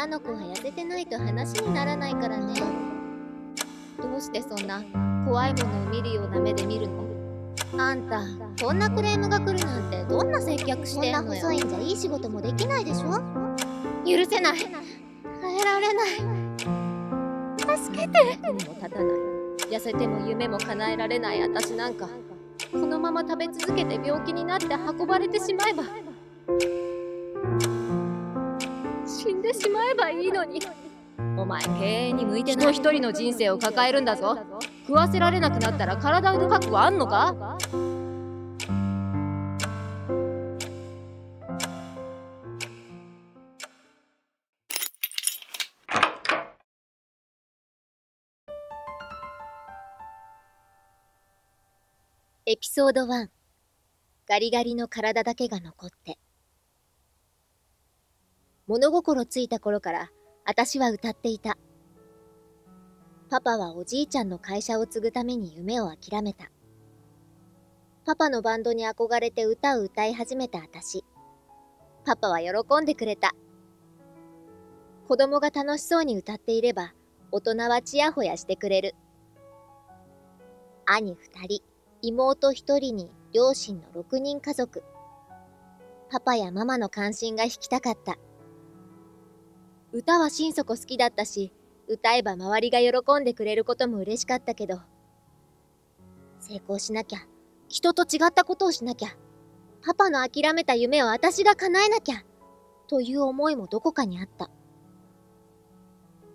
女の子は痩せてないと話にならないからね。どうしてそんな怖いものを見るような目で見るの？あんたこんなクレームが来るなんてどんな接客してんのよ？こんな細いんじゃいい仕事もできないでしょ？許せない。耐えられない。助けて。役にも立たない痩せても夢も叶えられない私なんか。このまま食べ続けて病気になって運ばれてしまえば。死んでしまえばいいのに。お前経営に向いてない人一人の人生を抱えるんだぞ。食わせられなくなったら体を売る覚悟あんのか？エピソード1ガリガリの体だけが残って。物心ついた頃から私は歌っていた。パパはおじいちゃんの会社を継ぐために夢を諦めた。パパのバンドに憧れて歌を歌い始めた私。パパは喜んでくれた。子供が楽しそうに歌っていれば大人はちやほやしてくれる。兄二人妹一人に両親の六人家族。パパやママの関心が引きたかった。歌は心底好きだったし、歌えば周りが喜んでくれることも嬉しかったけど、成功しなきゃ、人と違ったことをしなきゃ、パパの諦めた夢を私が叶えなきゃ、という思いもどこかにあった。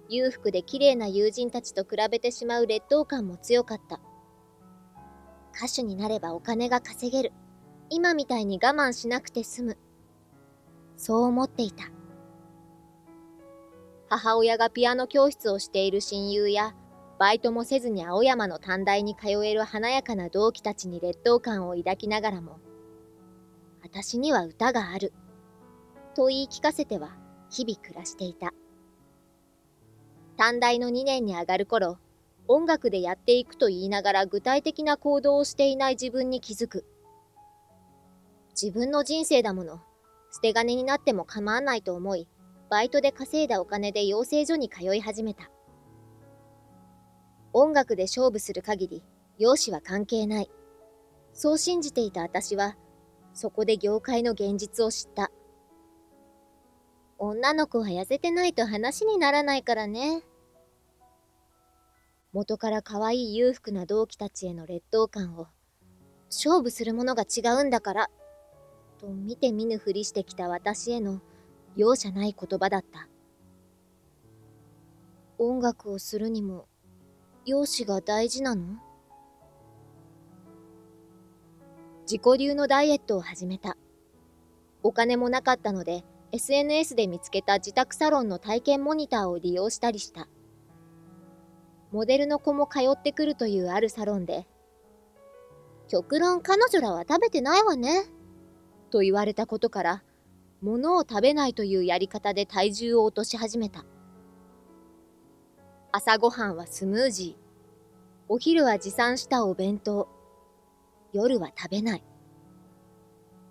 裕福で綺麗な友人たちと比べてしまう劣等感も強かった。歌手になればお金が稼げる。今みたいに我慢しなくて済む。そう思っていた。母親がピアノ教室をしている親友や、バイトもせずに青山の短大に通える華やかな同期たちに劣等感を抱きながらも、私には歌がある。と言い聞かせては日々暮らしていた。短大の2年に上がる頃、音楽でやっていくと言いながら具体的な行動をしていない自分に気づく。自分の人生だもの。捨て金になっても構わないと思い、バイトで稼いだお金で養成所に通い始めた。音楽で勝負する限り、容姿は関係ない。そう信じていた私は、そこで業界の現実を知った。女の子は痩せてないと話にならないからね。元から可愛い裕福な同期たちへの劣等感を、勝負するものが違うんだから、と見て見ぬふりしてきた私への容赦ない言葉だった。音楽をするにも、容姿が大事なの？自己流のダイエットを始めた。お金もなかったので、SNS で見つけた自宅サロンの体験モニターを利用したりした。モデルの子も通ってくるというあるサロンで、極論彼女らは食べてないわね。と言われたことから、物を食べないというやり方で体重を落とし始めた。朝ごはんはスムージー。お昼は持参したお弁当。夜は食べない。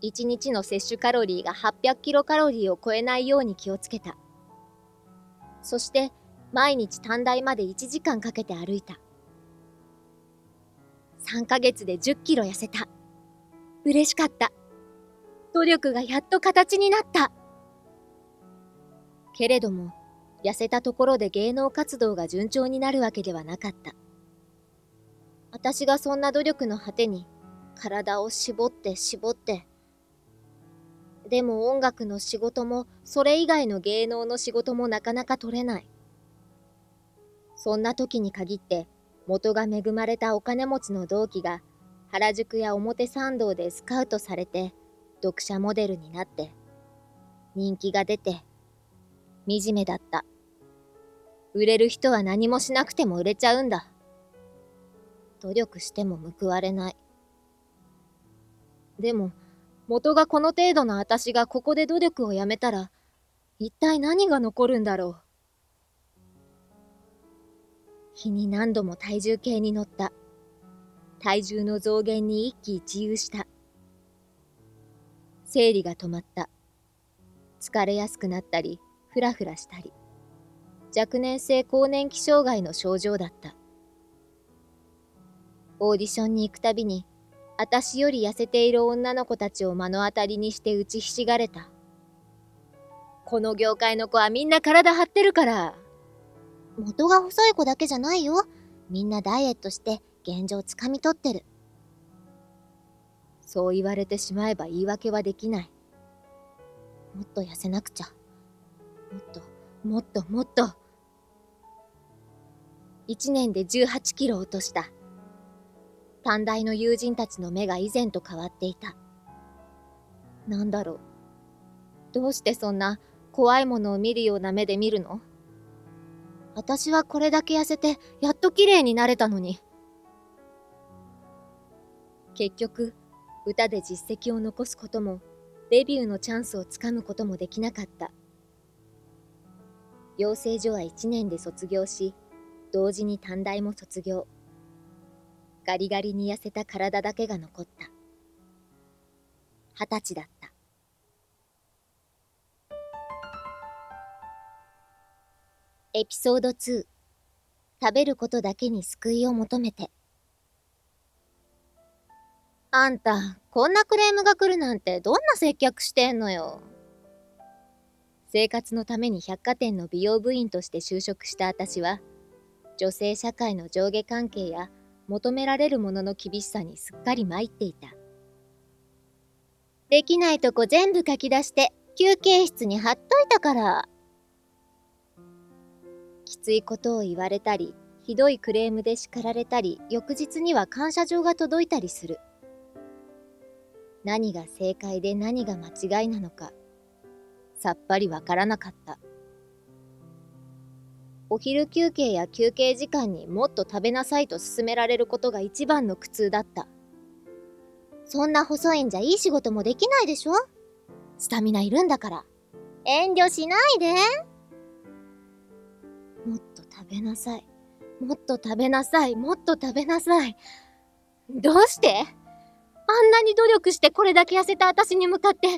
1日の摂取カロリーが800キロカロリーを超えないように気をつけた。そして、毎日短大まで1時間かけて歩いた。3ヶ月で10キロ痩せた。嬉しかった。努力がやっと形になった。けれども、痩せたところで芸能活動が順調になるわけではなかった。私がそんな努力の果てに、体を絞って絞って、でも音楽の仕事も、それ以外の芸能の仕事もなかなか取れない。そんな時に限って元が恵まれたお金持ちの同期が原宿や表参道でスカウトされて読者モデルになって人気が出て惨めだった。売れる人は何もしなくても売れちゃうんだ。努力しても報われない。でも元がこの程度の私がここで努力をやめたら一体何が残るんだろう。日に何度も体重計に乗った。体重の増減に一喜一憂した。生理が止まった。疲れやすくなったり、ふらふらしたり。若年性更年期障害の症状だった。オーディションに行くたびに、私より痩せている女の子たちを目の当たりにして打ちひしがれた。この業界の子はみんな体張ってるから。元が細い子だけじゃないよ。みんなダイエットして現状つかみ取ってる。そう言われてしまえば言い訳はできない。もっと痩せなくちゃ。もっと、もっと、もっと。一年で18キロ落とした。短大の友人たちの目が以前と変わっていた。なんだろう。どうしてそんな怖いものを見るような目で見るの？私はこれだけ痩せてやっと綺麗になれたのに。結局、歌で実績を残すことも、デビューのチャンスをつかむこともできなかった。養成所は1年で卒業し、同時に短大も卒業。ガリガリに痩せた体だけが残った。二十歳だった。エピソード2食べることだけに救いを求めてあんた、こんなクレームが来るなんてどんな接客してんのよ。生活のために百貨店の美容部員として就職した私は、女性社会の上下関係や求められるものの厳しさにすっかり参っていた。できないとこ全部書き出して休憩室に貼っといたから。きついことを言われたり、ひどいクレームで叱られたり、翌日には感謝状が届いたりする。何が正解で何が間違いなのか、さっぱりわからなかった。お昼休憩や休憩時間にもっと食べなさいと勧められることが一番の苦痛だった。そんな細いんじゃいい仕事もできないでしょ？スタミナいるんだから。遠慮しないで。もっと食べなさい。もっと食べなさい。もっと食べなさい。どうして？あんなに努力してこれだけ痩せた私に向かって、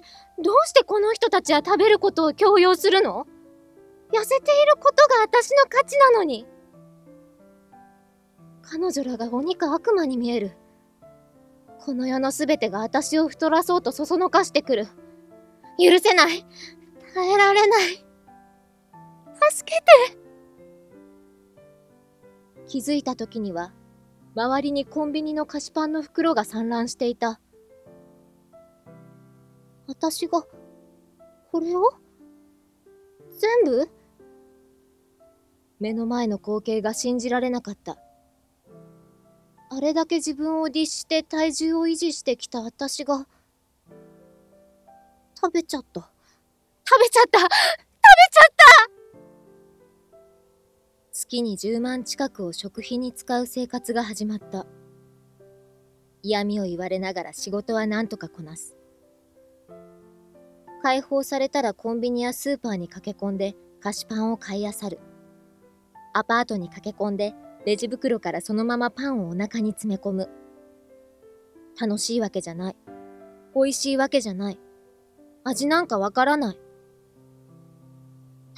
どうしてこの人たちは食べることを強要するの？痩せていることが私の価値なのに。彼女らが鬼か悪魔に見える。この世のすべてが私を太らそうとそそのかしてくる。許せない。耐えられない。助けて。気づいた時には、周りにコンビニの菓子パンの袋が散乱していた。私が、これを？全部？目の前の光景が信じられなかった。あれだけ自分を律して体重を維持してきた私が、食べちゃった。食べちゃった食べちゃった月に10万近くを食費に使う生活が始まった。嫌味を言われながら仕事は何とかこなす。解放されたらコンビニやスーパーに駆け込んで菓子パンを買い漁る。アパートに駆け込んでレジ袋からそのままパンをお腹に詰め込む。楽しいわけじゃない。美味しいわけじゃない。味なんかわからない。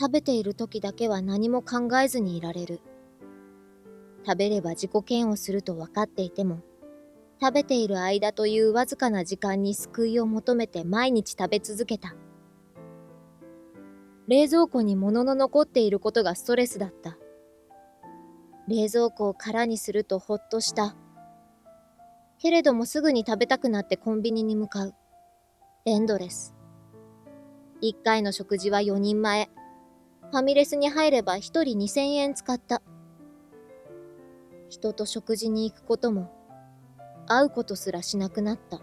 食べている時だけは何も考えずにいられる。食べれば自己嫌悪すると分かっていても、食べている間というわずかな時間に救いを求めて毎日食べ続けた。冷蔵庫に物の残っていることがストレスだった。冷蔵庫を空にするとほっとした。けれどもすぐに食べたくなってコンビニに向かう。エンドレス。一回の食事は4人前。ファミレスに入れば1人2000円使った。人と食事に行くことも、会うことすらしなくなった。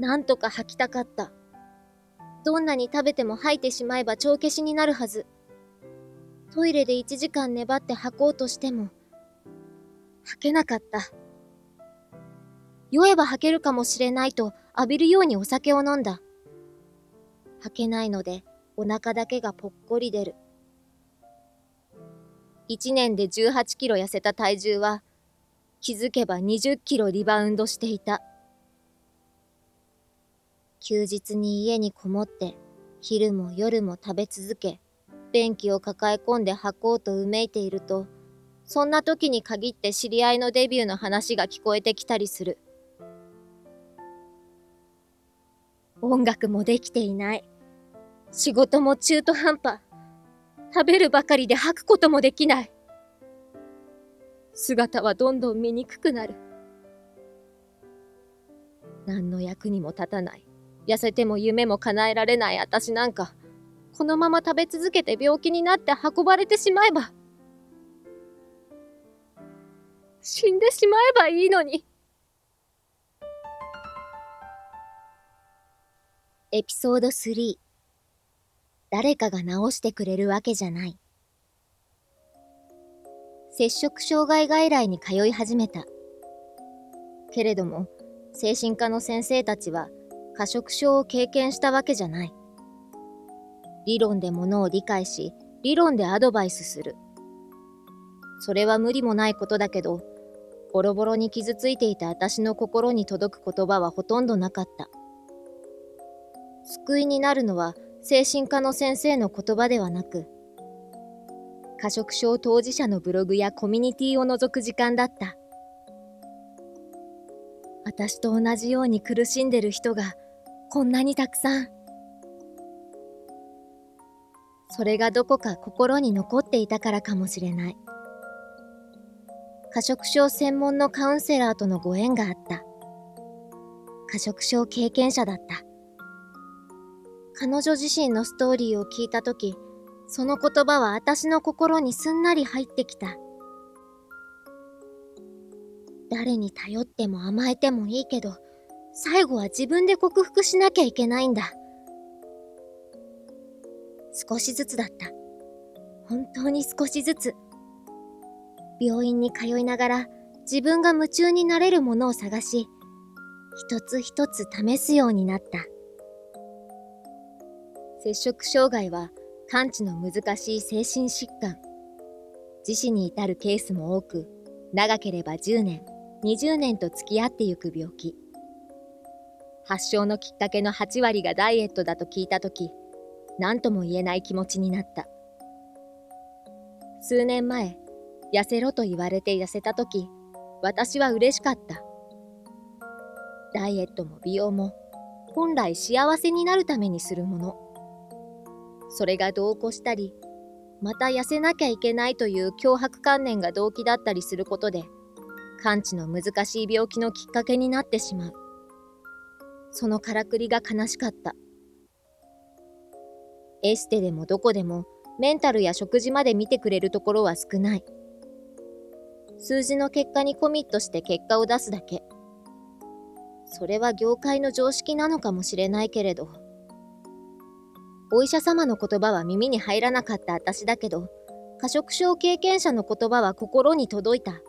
なんとか吐きたかった。どんなに食べても吐いてしまえば帳消しになるはず。トイレで1時間粘って吐こうとしても、吐けなかった。酔えば吐けるかもしれないと浴びるようにお酒を飲んだ。吐けないので、お腹だけがぽっこり出る。1年で18キロ痩せた体重は、気づけば20キロリバウンドしていた。休日に家にこもって、昼も夜も食べ続け、便器を抱え込んで吐こうとうめいていると、そんな時に限って知り合いのデビューの話が聞こえてきたりする。音楽もできていない。仕事も中途半端。食べるばかりで吐くこともできない。姿はどんどん醜くなる。何の役にも立たない。痩せても夢も叶えられない私なんか、このまま食べ続けて病気になって運ばれてしまえば、死んでしまえばいいのに。エピソード3誰かが治してくれるわけじゃない。摂食障害外来に通い始めた。けれども、精神科の先生たちは過食症を経験したわけじゃない。理論でものを理解し、理論でアドバイスする。それは無理もないことだけど、ボロボロに傷ついていた私の心に届く言葉はほとんどなかった。救いになるのは精神科の先生の言葉ではなく、過食症当事者のブログやコミュニティを覗く時間だった。私と同じように苦しんでる人がこんなにたくさん。それがどこか心に残っていたからかもしれない。過食症専門のカウンセラーとのご縁があった。過食症経験者だった。彼女自身のストーリーを聞いたとき、その言葉は私の心にすんなり入ってきた。誰に頼っても甘えてもいいけど、最後は自分で克服しなきゃいけないんだ。少しずつだった。本当に少しずつ。病院に通いながら自分が夢中になれるものを探し、一つ一つ試すようになった。摂食障害は完治の難しい精神疾患。自死に至るケースも多く、長ければ10年、20年と付き合ってゆく病気。発症のきっかけの8割がダイエットだと聞いたとき、何とも言えない気持ちになった。数年前、痩せろと言われて痩せたとき、私は嬉しかった。ダイエットも美容も、本来幸せになるためにするもの。それが度を越したり、また痩せなきゃいけないという脅迫観念が動機だったりすることで、完治の難しい病気のきっかけになってしまう。そのからくりが悲しかった。エステでもどこでもメンタルや食事まで見てくれるところは少ない。数字の結果にコミットして結果を出すだけ。それは業界の常識なのかもしれないけれど。お医者様の言葉は耳に入らなかった私だけど、過食症経験者の言葉は心に届いた。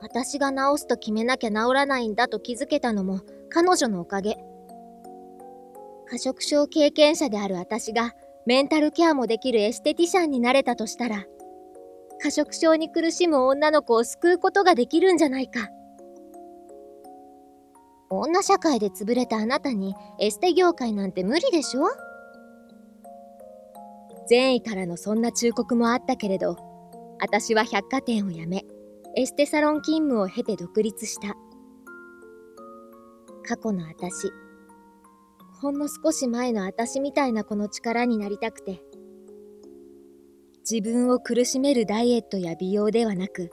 私が治すと決めなきゃ治らないんだと気づけたのも彼女のおかげ。過食症経験者である私がメンタルケアもできるエステティシャンになれたとしたら、過食症に苦しむ女の子を救うことができるんじゃないか。女社会で潰れたあなたにエステ業界なんて無理でしょ？善意からのそんな忠告もあったけれど、私は百貨店を辞め、エステサロン勤務を経て独立した。過去の私、ほんの少し前の私みたいな子の力になりたくて、自分を苦しめるダイエットや美容ではなく、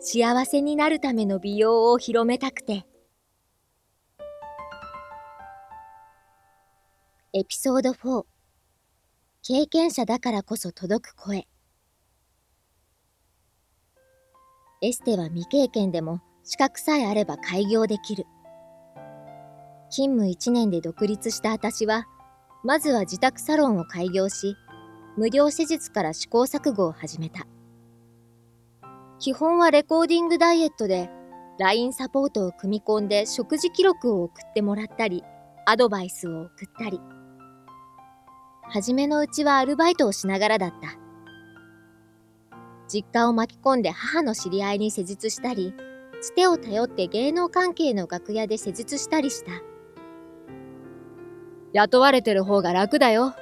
幸せになるための美容を広めたくて。エピソード4経験者だからこそ届く声エステは未経験でも資格さえあれば開業できる。勤務1年で独立した私は、まずは自宅サロンを開業し、無料施術から試行錯誤を始めた。基本はレコーディングダイエットで、LINE サポートを組み込んで食事記録を送ってもらったり、アドバイスを送ったり。初めのうちはアルバイトをしながらだった。実家を巻き込んで母の知り合いに施術したり、つてを頼って芸能関係の楽屋で施術したりした。雇われてる方が楽だよ。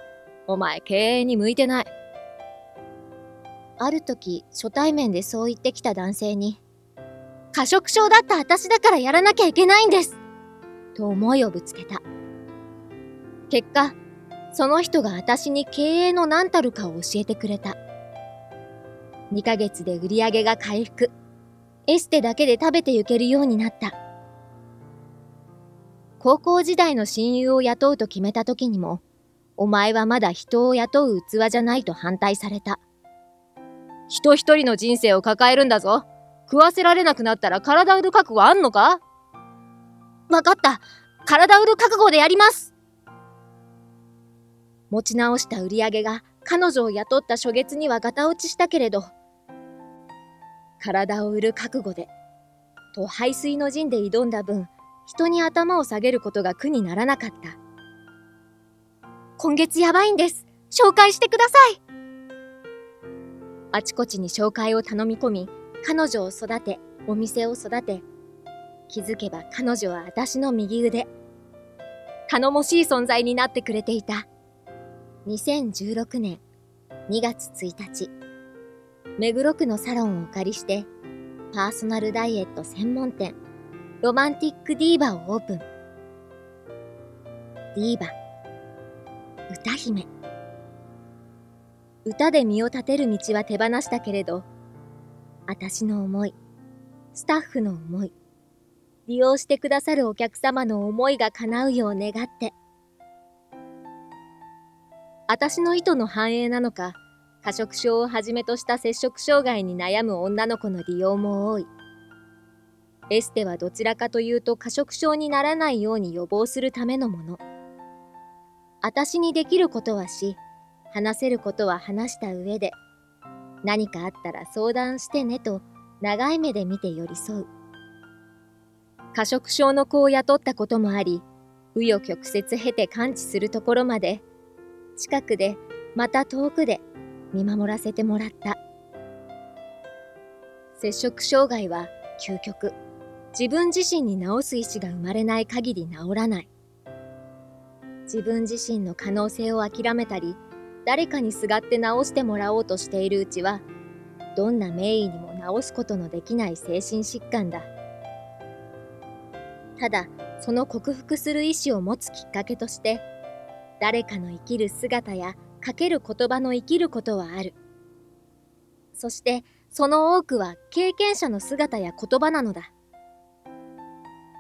お前経営に向いてない。ある時、初対面でそう言ってきた男性に、過食症だった私だからやらなきゃいけないんですと思いをぶつけた。結果、その人が私に経営の何たるかを教えてくれた。2ヶ月で売り上げが回復。エステだけで食べて行けるようになった。高校時代の親友を雇うと決めた時にも、お前はまだ人を雇う器じゃないと反対された。人一人の人生を抱えるんだぞ。食わせられなくなったら体売る覚悟あんのか？わかった。体売る覚悟でやります。持ち直した売り上げが彼女を雇った初月にはガタ落ちしたけれど、体を売る覚悟で、と排水の陣で挑んだ分、人に頭を下げることが苦にならなかった。今月やばいんです。紹介してください。あちこちに紹介を頼み込み、彼女を育て、お店を育て、気づけば彼女は私の右腕。頼もしい存在になってくれていた。2016年2月1日、目黒区のサロンをお借りして、パーソナルダイエット専門店、ロマンティックディーバをオープン。ディーバ、歌姫。歌で身を立てる道は手放したけれど、私の思い、スタッフの思い、利用してくださるお客様の思いが叶うよう願って、私の意図の反映なのか、過食症をはじめとした摂食障害に悩む女の子の利用も多い。エステはどちらかというと過食症にならないように予防するためのもの。私にできることはし、話せることは話した上で、何かあったら相談してねと長い目で見て寄り添う。過食症の子を雇ったこともあり、紆余曲折経て完治するところまで近くでまた遠くで見守らせてもらった。摂食障害は究極。自分自身に治す意志が生まれない限り治らない。自分自身の可能性を諦めたり誰かにすがって治してもらおうとしているうちはどんな名医にも治すことのできない精神疾患だ。ただその克服する意志を持つきっかけとして誰かの生きる姿やかける言葉の生きることはある。そしてその多くは経験者の姿や言葉なのだ。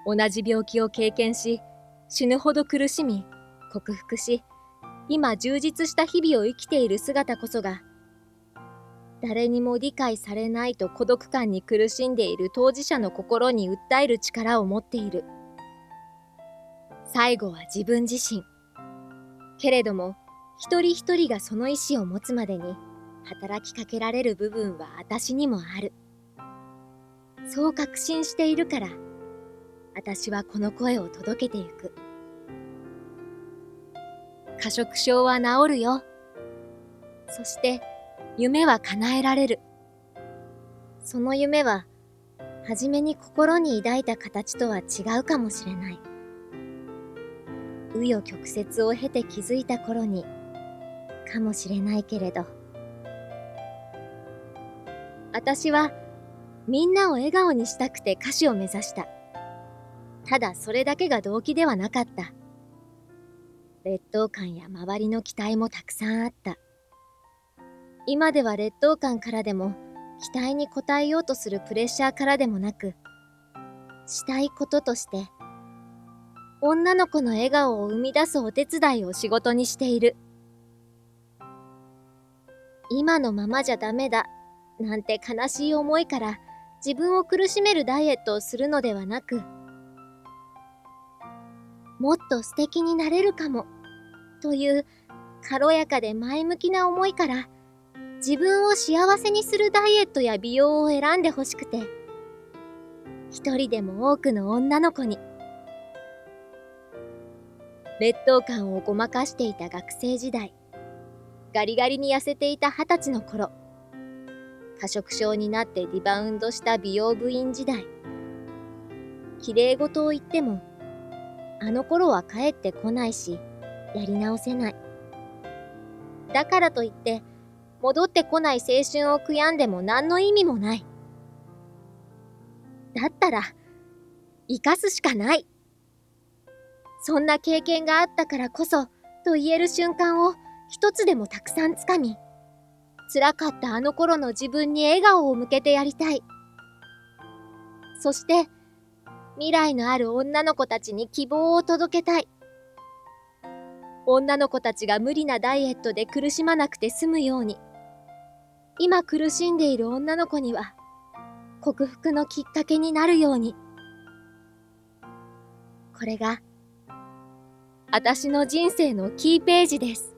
同じ病気を経験し、死ぬほど苦しみ、克服し、今充実した日々を生きている姿こそが、誰にも理解されないと孤独感に苦しんでいる当事者の心に訴える力を持っている。最後は自分自身。けれども、一人一人がその意志を持つまでに、働きかけられる部分は私にもある。そう確信しているから、私はこの声を届けてゆく。過食症は治るよ。そして、夢は叶えられる。その夢は、はじめに心に抱いた形とは違うかもしれない。紆余曲折を経て気づいた頃にかもしれないけれど。私はみんなを笑顔にしたくて歌手を目指した。ただそれだけが動機ではなかった。劣等感や周りの期待もたくさんあった。今では劣等感からでも期待に応えようとするプレッシャーからでもなくしたいこととして女の子の笑顔を生み出すお手伝いを仕事にしている。今のままじゃダメだ、なんて悲しい思いから自分を苦しめるダイエットをするのではなく、もっと素敵になれるかも、という軽やかで前向きな思いから、自分を幸せにするダイエットや美容を選んでほしくて、一人でも多くの女の子に、劣等感をごまかしていた学生時代ガリガリに痩せていた二十歳の頃過食症になってリバウンドした美容部員時代綺麗事を言ってもあの頃は帰ってこないしやり直せないだからといって、戻ってこない青春を悔やんでも何の意味もない。だったら、生かすしかない。そんな経験があったからこそ、と言える瞬間を一つでもたくさんつかみ、辛かったあの頃の自分に笑顔を向けてやりたい。そして、未来のある女の子たちに希望を届けたい。女の子たちが無理なダイエットで苦しまなくて済むように。今苦しんでいる女の子には、克服のきっかけになるように。これが、私の人生のキーページです。